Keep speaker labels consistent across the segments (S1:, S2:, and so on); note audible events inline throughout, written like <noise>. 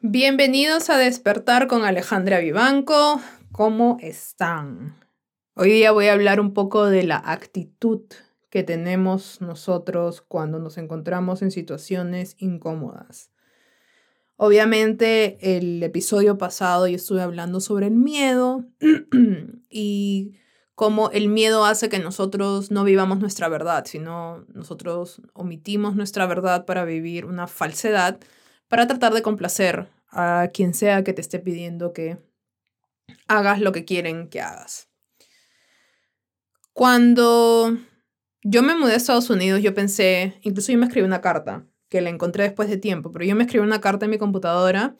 S1: Bienvenidos a Despertar con Alejandra Vivanco. ¿Cómo están? Hoy día voy a hablar un poco de la actitud que tenemos nosotros cuando nos encontramos en situaciones incómodas. Obviamente el episodio pasado yo estuve hablando sobre el miedo <clears throat> y cómo el miedo hace que nosotros no vivamos nuestra verdad, sino nosotros omitimos nuestra verdad para vivir una falsedad, para tratar de complacer a quien sea que te esté pidiendo que hagas lo que quieren que hagas. Cuando yo me mudé a Estados Unidos, yo pensé, incluso yo me escribí una carta, que la encontré después de tiempo, pero yo me escribí una carta en mi computadora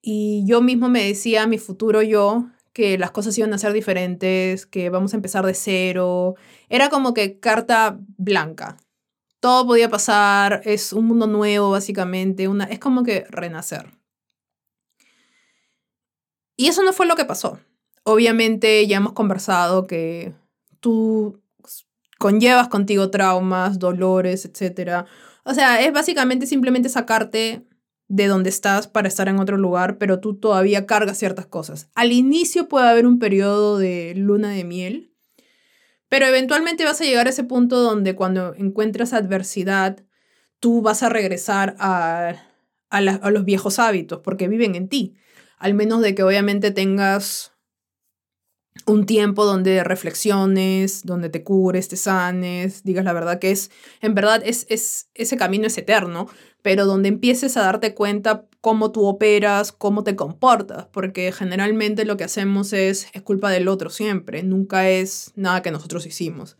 S1: y yo mismo me decía a mi futuro yo que las cosas iban a ser diferentes, que vamos a empezar de cero. Era como que carta blanca. Todo podía pasar, es un mundo nuevo básicamente, es como que renacer. Y eso no fue lo que pasó. Obviamente ya hemos conversado que tú conllevas contigo traumas, dolores, etc. O sea, es básicamente simplemente sacarte de donde estás para estar en otro lugar, pero tú todavía cargas ciertas cosas. Al inicio puede haber un periodo de luna de miel, pero eventualmente vas a llegar a ese punto donde cuando encuentras adversidad, tú vas a regresar a, a, los viejos hábitos, porque viven en ti. Al menos de que obviamente tengas un tiempo donde reflexiones, donde te cures, te sanes, digas la verdad que es, en verdad es, es, ese camino es eterno, pero donde empieces a darte cuenta cómo tú operas, cómo te comportas, porque generalmente lo que hacemos es, es culpa del otro siempre, nunca es nada que nosotros hicimos.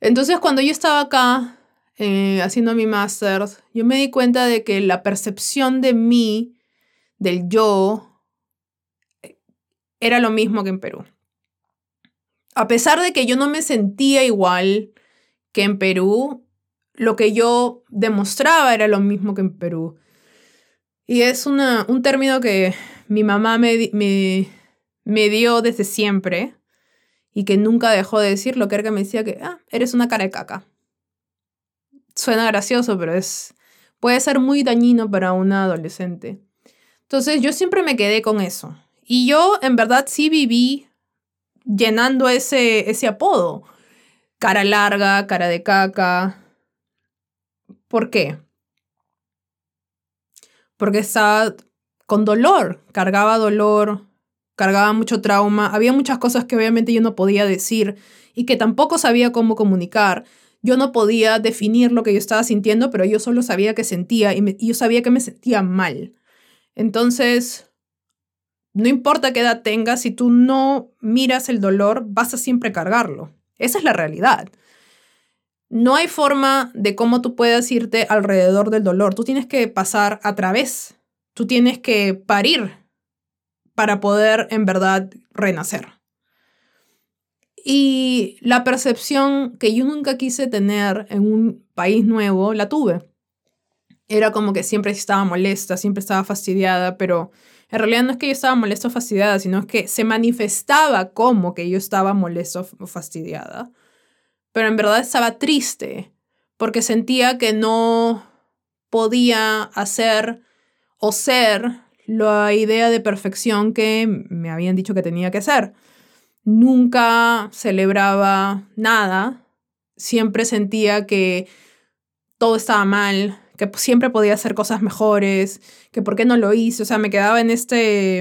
S1: Entonces cuando yo estaba acá eh, haciendo mi máster, yo me di cuenta de que la percepción de mí del yo era lo mismo que en Perú. A pesar de que yo no me sentía igual que en Perú, lo que yo demostraba era lo mismo que en Perú. Y es un término que mi mamá me, me, me, dio desde siempre y que nunca dejó de decir, lo que era que me decía que, ah, eres una cara de caca. Suena gracioso, pero es, puede ser muy dañino para una adolescente. Entonces yo siempre me quedé con eso. Y yo en verdad sí viví llenando ese, ese apodo. Cara larga, cara de caca. ¿Por qué? Porque estaba con dolor, cargaba dolor, cargaba mucho trauma, había muchas cosas que obviamente yo no podía decir y que tampoco sabía cómo comunicar. Yo no podía definir lo que yo estaba sintiendo, pero yo solo sabía que sentía y, yo sabía que me sentía mal. Entonces, no importa qué edad tengas, si tú no miras el dolor, vas a siempre cargarlo. Esa es la realidad. No hay forma de cómo tú puedas irte alrededor del dolor. Tú tienes que pasar a través. Tú tienes que parir para poder en verdad renacer. Y la percepción que yo nunca quise tener en un país nuevo, la tuve era como que siempre estaba molesta, siempre estaba fastidiada, pero en realidad no es que yo estaba molesta o fastidiada, sino es que se manifestaba como que yo estaba molesta o fastidiada. Pero en verdad estaba triste porque sentía que no podía hacer o ser la idea de perfección que me habían dicho que tenía que ser. Nunca celebraba nada, siempre sentía que todo estaba mal, que siempre podía hacer cosas mejores, que por qué no lo hice, o sea, me quedaba en este,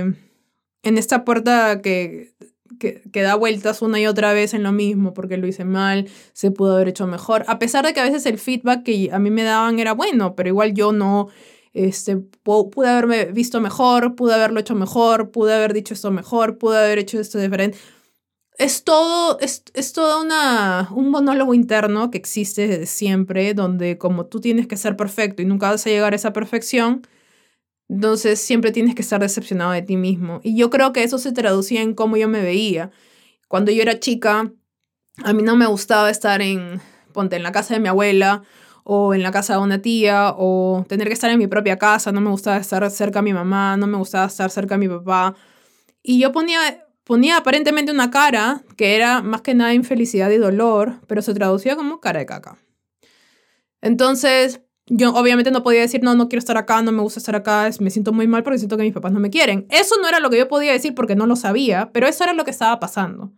S1: en esta puerta que, que, que, da vueltas una y otra vez en lo mismo, porque lo hice mal, se pudo haber hecho mejor, a pesar de que a veces el feedback que a mí me daban era bueno, pero igual yo no, este, pude haberme visto mejor, pude haberlo hecho mejor, pude haber dicho esto mejor, pude haber hecho esto diferente. Es todo, es, es todo una, un monólogo interno que existe desde siempre, donde como tú tienes que ser perfecto y nunca vas a llegar a esa perfección, entonces siempre tienes que estar decepcionado de ti mismo. Y yo creo que eso se traducía en cómo yo me veía. Cuando yo era chica, a mí no me gustaba estar en, ponte, en la casa de mi abuela o en la casa de una tía o tener que estar en mi propia casa, no me gustaba estar cerca a mi mamá, no me gustaba estar cerca a mi papá. Y yo ponía ponía aparentemente una cara que era más que nada infelicidad y dolor, pero se traducía como cara de caca. Entonces, yo obviamente no podía decir, no, no quiero estar acá, no me gusta estar acá, me siento muy mal porque siento que mis papás no me quieren. Eso no era lo que yo podía decir porque no lo sabía, pero eso era lo que estaba pasando.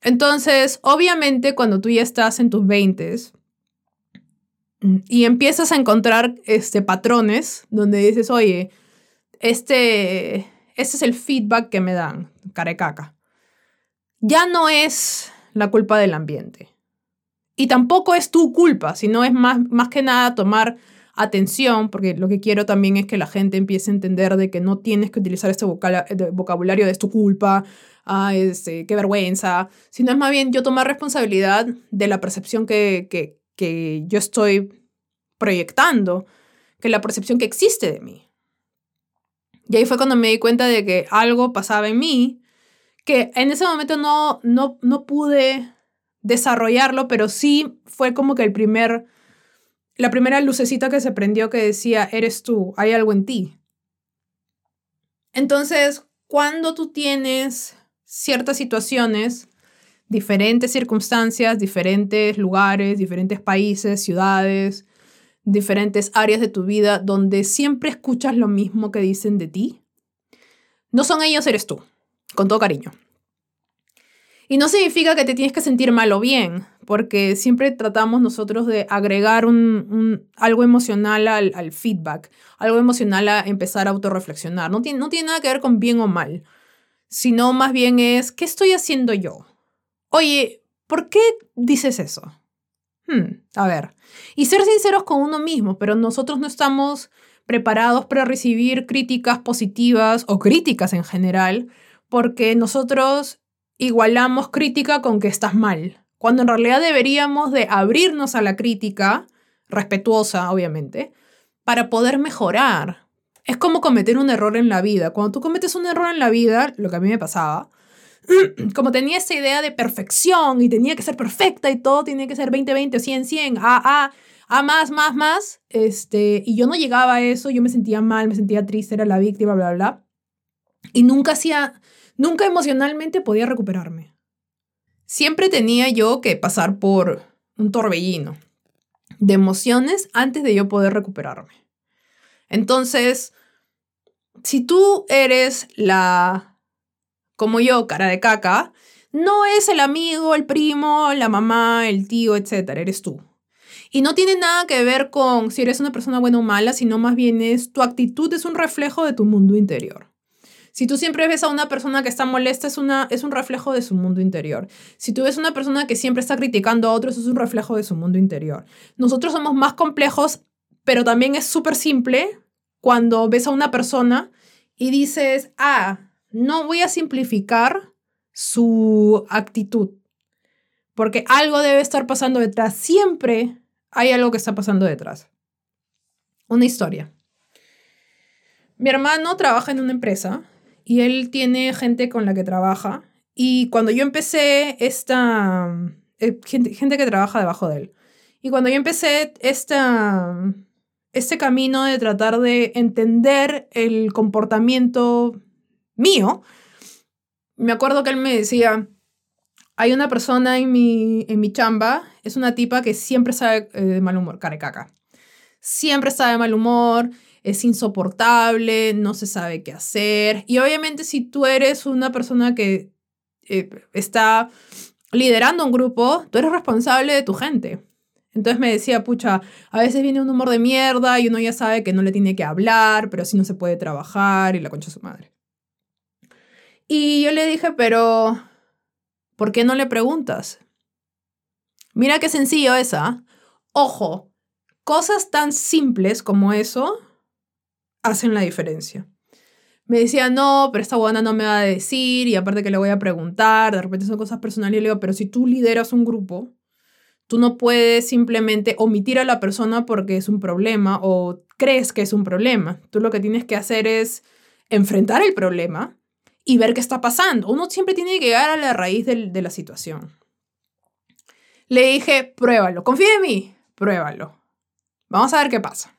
S1: Entonces, obviamente, cuando tú ya estás en tus 20 mm, y empiezas a encontrar este, patrones donde dices, oye, este, este es el feedback que me dan, carecaca. Ya no es la culpa del ambiente. Y tampoco es tu culpa, sino es más, más que nada tomar atención, porque lo que quiero también es que la gente empiece a entender de que no tienes que utilizar este vocabulario de es tu culpa, ah, este, qué vergüenza, sino es más bien yo tomar responsabilidad de la percepción que, que, que yo estoy proyectando, que la percepción que existe de mí. Y ahí fue cuando me di cuenta de que algo pasaba en mí, que en ese momento no, no, no pude desarrollarlo, pero sí fue como que el primer, la primera lucecita que se prendió que decía, eres tú, hay algo en ti. Entonces, cuando tú tienes ciertas situaciones, diferentes circunstancias, diferentes lugares, diferentes países, ciudades, diferentes áreas de tu vida donde siempre escuchas lo mismo que dicen de ti, no son ellos, eres tú, con todo cariño. Y no significa que te tienes que sentir mal o bien, porque siempre tratamos nosotros de agregar un, algo emocional al, feedback, algo emocional a empezar a autorreflexionar. No tiene, no tiene nada que ver con bien o mal, sino más bien es, ¿qué estoy haciendo yo? Oye, ¿por qué dices eso? Hmm, a ver, y ser sinceros con uno mismo, pero nosotros no estamos preparados para recibir críticas positivas o críticas en general, porque nosotros igualamos crítica con que estás mal, cuando en realidad deberíamos de abrirnos a la crítica, respetuosa obviamente, para poder mejorar. Es como cometer un error en la vida. Cuando tú cometes un error en la vida, lo que a mí me pasaba, <clears throat> como tenía esa idea de perfección y tenía que ser perfecta y todo tenía que ser 20-20 o 100-100, a, a, a más, más, más, este, y yo no llegaba a eso, yo me sentía mal, me sentía triste, era la víctima, bla, bla, bla. Y nunca hacía, Nunca emocionalmente podía recuperarme. Siempre tenía yo que pasar por un torbellino de emociones antes de yo poder recuperarme. Entonces, si tú eres la, como yo, cara de caca, no es el amigo, el primo, la mamá, el tío, etc. Eres tú. Y no tiene nada que ver con si eres una persona buena o mala, sino más bien es tu actitud es un reflejo de tu mundo interior. Si tú siempre ves a una persona que está molesta, es, una, es un reflejo de su mundo interior. Si tú ves a una persona que siempre está criticando a otros, es un reflejo de su mundo interior. Nosotros somos más complejos, pero también es súper simple cuando ves a una persona y dices, ah, no voy a simplificar su actitud, porque algo debe estar pasando detrás. Siempre hay algo que está pasando detrás. Una historia. Mi hermano trabaja en una empresa y él tiene gente con la que trabaja. Y cuando yo empecé esta... Eh, gente, que trabaja debajo de él. Y cuando yo empecé esta, este camino de tratar de entender el comportamiento mío, me acuerdo que él me decía, hay una persona en mi, en mi chamba, es una tipa que siempre sabe eh, mal humor, carecaca. Siempre de mal humor, es insoportable, no se sabe qué hacer. Y obviamente si tú eres una persona que eh, está liderando un grupo, tú eres responsable de tu gente. Entonces me decía, pucha, a veces viene un humor de mierda y uno ya sabe que no le tiene que hablar, pero así no se puede trabajar y la concha su madre. Y yo le dije, pero, ¿por qué no le preguntas? Mira qué sencillo esa. ¿ah? Ojo, cosas tan simples como eso hacen la diferencia. Me decía, no, pero esta buena no me va a decir y aparte que le voy a preguntar, de repente son cosas personales y le digo, pero si tú lideras un grupo, tú no puedes simplemente omitir a la persona porque es un problema o crees que es un problema. Tú lo que tienes que hacer es enfrentar el problema y ver qué está pasando. Uno siempre tiene que llegar a la raíz de la situación. Le dije, pruébalo, confía en mí, pruébalo. Vamos a ver qué pasa.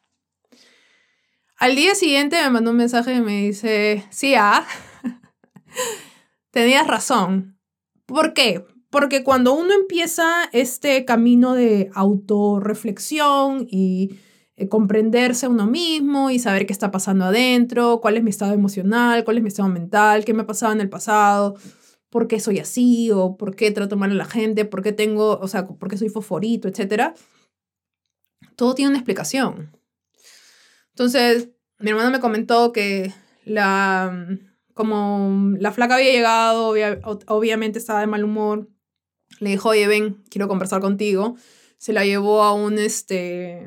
S1: Al día siguiente me mandó un mensaje y me dice, sí, ah, <laughs> tenías razón. ¿Por qué? Porque cuando uno empieza este camino de autorreflexión y eh, comprenderse a uno mismo y saber qué está pasando adentro, cuál es mi estado emocional, cuál es mi estado mental, qué me ha pasado en el pasado, por qué soy así o por qué trato mal a la gente, por qué tengo, o sea, por qué soy fosforito, etc. Todo tiene una explicación. Entonces, mi hermano me comentó que la, como la flaca había llegado, obviamente estaba de mal humor, le dijo, oye, ven, quiero conversar contigo. Se la llevó a un, este,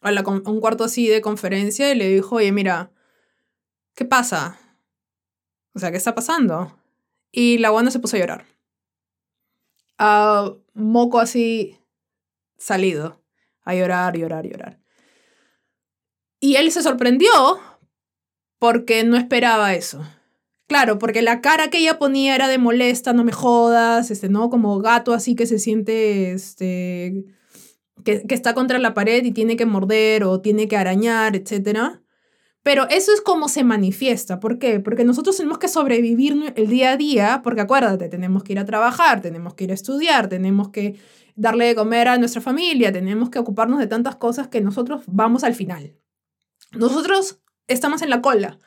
S1: a, un cuarto así de conferencia y le dijo, oye, mira, ¿qué pasa? O sea, ¿qué está pasando? Y la guana se puso a llorar. A moco así salido. A llorar, llorar, llorar. Y él se sorprendió porque no esperaba eso. Claro, porque la cara que ella ponía era de molesta, no me jodas, este, ¿no? Como gato así que se siente, este, que, está contra la pared y tiene que morder o tiene que arañar, etc. Pero eso es como se manifiesta. ¿Por qué? Porque nosotros tenemos que sobrevivir el día a día, porque acuérdate, tenemos que ir a trabajar, tenemos que ir a estudiar, tenemos que darle de comer a nuestra familia, tenemos que ocuparnos de tantas cosas que nosotros vamos al final. Nosotros estamos en la cola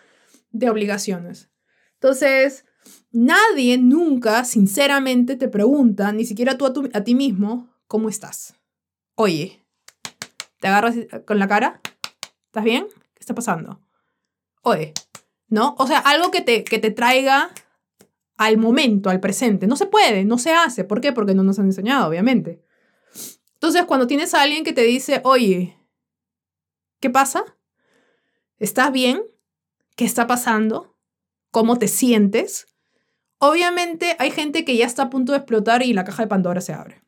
S1: de obligaciones. Entonces, nadie nunca, sinceramente, te pregunta, ni siquiera tú a, ti mismo, ¿cómo estás? Oye, ¿te agarras con la cara? ¿Estás bien? ¿Qué está pasando? Oye, ¿no? O sea, algo que te, que te traiga al momento, al presente. No se puede, no se hace. ¿Por qué? Porque no nos han enseñado, obviamente. Entonces, cuando tienes a alguien que te dice, oye, ¿qué pasa? ¿Estás bien? ¿Qué está pasando? ¿Cómo te sientes? Obviamente hay gente que ya está a punto de explotar y la caja de Pandora se abre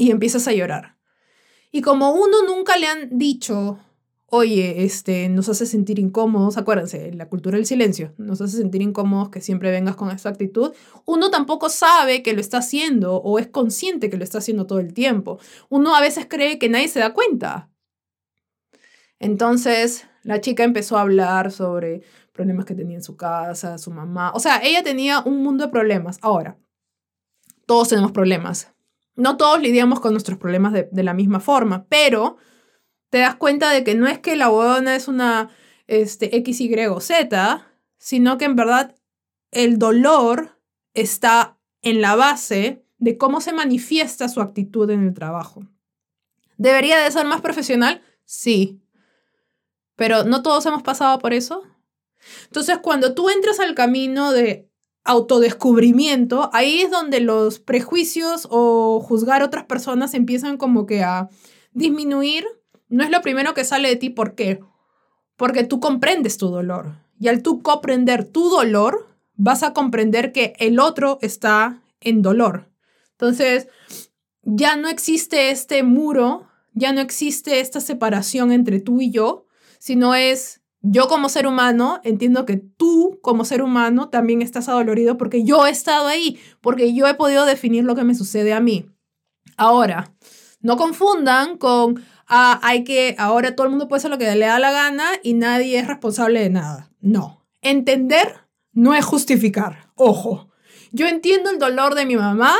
S1: y empiezas a llorar. Y como uno nunca le han dicho, oye, este, nos hace sentir incómodos, acuérdense, la cultura del silencio, nos hace sentir incómodos que siempre vengas con esta actitud, uno tampoco sabe que lo está haciendo o es consciente que lo está haciendo todo el tiempo. Uno a veces cree que nadie se da cuenta. Entonces, la chica empezó a hablar sobre problemas que tenía en su casa, su mamá, o sea, ella tenía un mundo de problemas. Ahora, todos tenemos problemas, no todos lidiamos con nuestros problemas de, la misma forma, pero te das cuenta de que no es que la huevona es una este, X, Y o Z, sino que en verdad el dolor está en la base de cómo se manifiesta su actitud en el trabajo. ¿Debería de ser más profesional? Sí. Pero ¿no todos hemos pasado por eso? Entonces, cuando tú entras al camino de autodescubrimiento, ahí es donde los prejuicios o juzgar a otras personas empiezan como que a disminuir. No es lo primero que sale de ti, ¿por qué? Porque tú comprendes tu dolor. Y al tú comprender tu dolor, vas a comprender que el otro está en dolor. Entonces, ya no existe este muro, ya no existe esta separación entre tú y yo, sino es yo como ser humano entiendo que tú como ser humano también estás adolorido porque yo he estado ahí, porque yo he podido definir lo que me sucede a mí. Ahora, no confundan con, ah, hay que, ahora todo el mundo puede hacer lo que le da la gana y nadie es responsable de nada. No, entender no es justificar. Ojo, yo entiendo el dolor de mi mamá,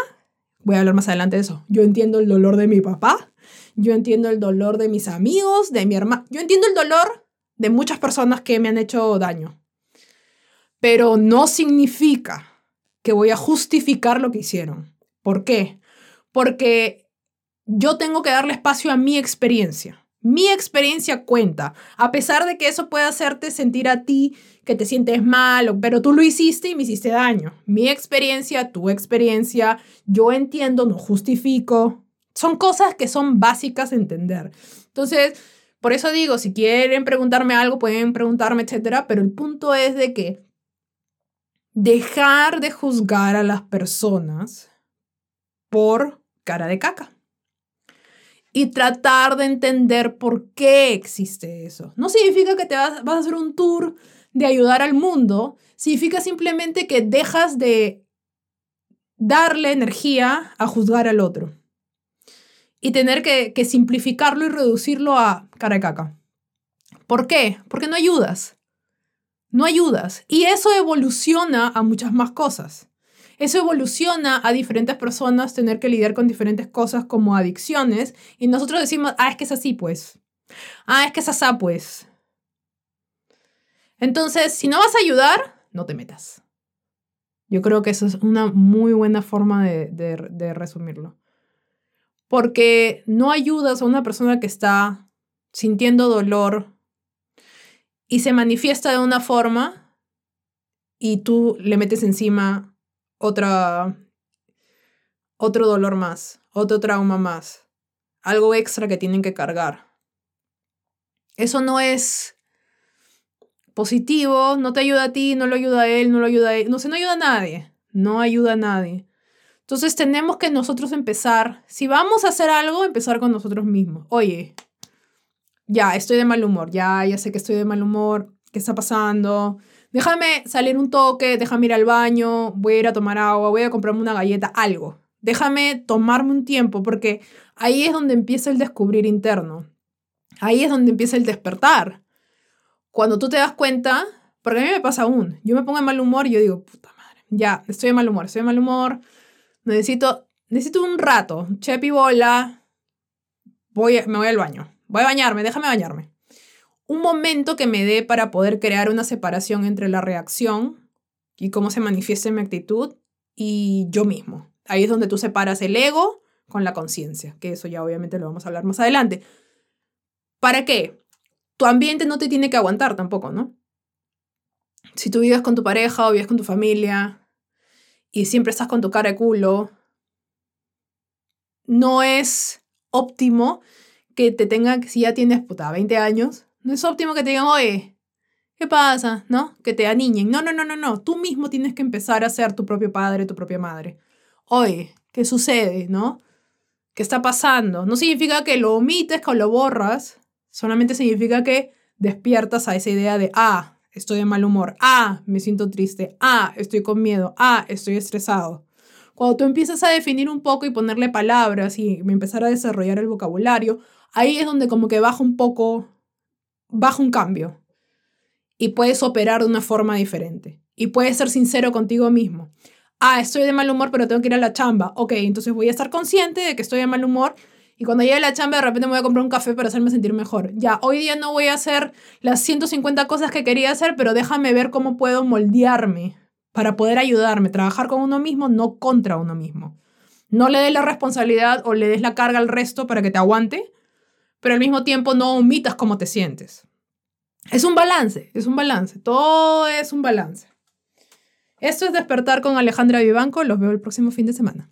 S1: voy a hablar más adelante de eso, yo entiendo el dolor de mi papá, yo entiendo el dolor de mis amigos, de mi hermano, yo entiendo el dolor de muchas personas que me han hecho daño. Pero no significa que voy a justificar lo que hicieron. ¿Por qué? Porque yo tengo que darle espacio a mi experiencia. Mi experiencia cuenta, a pesar de que eso pueda hacerte sentir a ti que te sientes mal, pero tú lo hiciste y me hiciste daño. Mi experiencia, tu experiencia, yo entiendo, no justifico. Son cosas que son básicas de entender. Entonces, por eso digo, si quieren preguntarme algo, pueden preguntarme, etcétera, pero el punto es de que dejar de juzgar a las personas por cara de caca y tratar de entender por qué existe eso. No significa que te vas, vas, a hacer un tour de ayudar al mundo, significa simplemente que dejas de darle energía a juzgar al otro y tener que, simplificarlo y reducirlo a cara de caca. ¿Por qué? Porque no ayudas. No ayudas. Y eso evoluciona a muchas más cosas. Eso evoluciona a diferentes personas tener que lidiar con diferentes cosas como adicciones y nosotros decimos, ah, es que es así, pues. Ah, es que es asá, pues. Entonces, si no vas a ayudar, no te metas. Yo creo que eso es una muy buena forma de resumirlo. Porque no ayudas a una persona que está sintiendo dolor y se manifiesta de una forma y tú le metes encima otra, otro dolor más, otro trauma más, algo extra que tienen que cargar. Eso no es positivo, no te ayuda a ti, no lo ayuda a él, no lo ayuda a él, no se no ayuda a nadie, no ayuda a nadie. Entonces tenemos que nosotros empezar, si vamos a hacer algo, empezar con nosotros mismos. Oye, ya, estoy de mal humor, ya, ya sé que estoy de mal humor, ¿qué está pasando? Déjame salir un toque, déjame ir al baño, voy a ir a tomar agua, voy a comprarme una galleta, algo. Déjame tomarme un tiempo, porque ahí es donde empieza el descubrir interno. Ahí es donde empieza el despertar. Cuando tú te das cuenta, porque a mí me pasa aún, yo me pongo en mal humor y yo digo, puta madre, ya, estoy de mal humor, estoy de mal humor, necesito, necesito un rato, chepi bola, voy, me voy al baño, voy a bañarme, déjame bañarme. Un momento que me dé para poder crear una separación entre la reacción y cómo se manifiesta mi actitud y yo mismo. Ahí es donde tú separas el ego con la conciencia, que eso ya obviamente lo vamos a hablar más adelante. ¿Para qué? Tu ambiente no te tiene que aguantar tampoco, ¿no? Si tú vives con tu pareja o vives con tu familia y siempre estás con tu cara de culo, no es óptimo que te tenga, si ya tienes, puta, 20 años, no es óptimo que te digan, oye, ¿qué pasa? ¿No? Que te aniñen. No, no, no, no, no. Tú mismo tienes que empezar a ser tu propio padre, tu propia madre. Oye, ¿qué sucede? ¿No? ¿Qué está pasando? No significa que lo omites, que lo borras. Solamente significa que despiertas a esa idea de, ah, estoy de mal humor. Ah, me siento triste. Ah, estoy con miedo. Ah, estoy estresado. Cuando tú empiezas a definir un poco y ponerle palabras y empezar a desarrollar el vocabulario, ahí es donde como que baja un poco baja un cambio y puedes operar de una forma diferente. Y puedes ser sincero contigo mismo. Ah, estoy de mal humor, pero tengo que ir a la chamba. Ok, entonces voy a estar consciente de que estoy de mal humor y cuando llegue a la chamba de repente me voy a comprar un café para hacerme sentir mejor. Ya, hoy día no voy a hacer las 150 cosas que quería hacer, pero déjame ver cómo puedo moldearme para poder ayudarme, trabajar con uno mismo, no contra uno mismo. No le des la responsabilidad o le des la carga al resto para que te aguante, pero al mismo tiempo no omitas cómo te sientes. Es un balance, es un balance, todo es un balance. Esto es Despertar con Alejandra Vivanco, los veo el próximo fin de semana.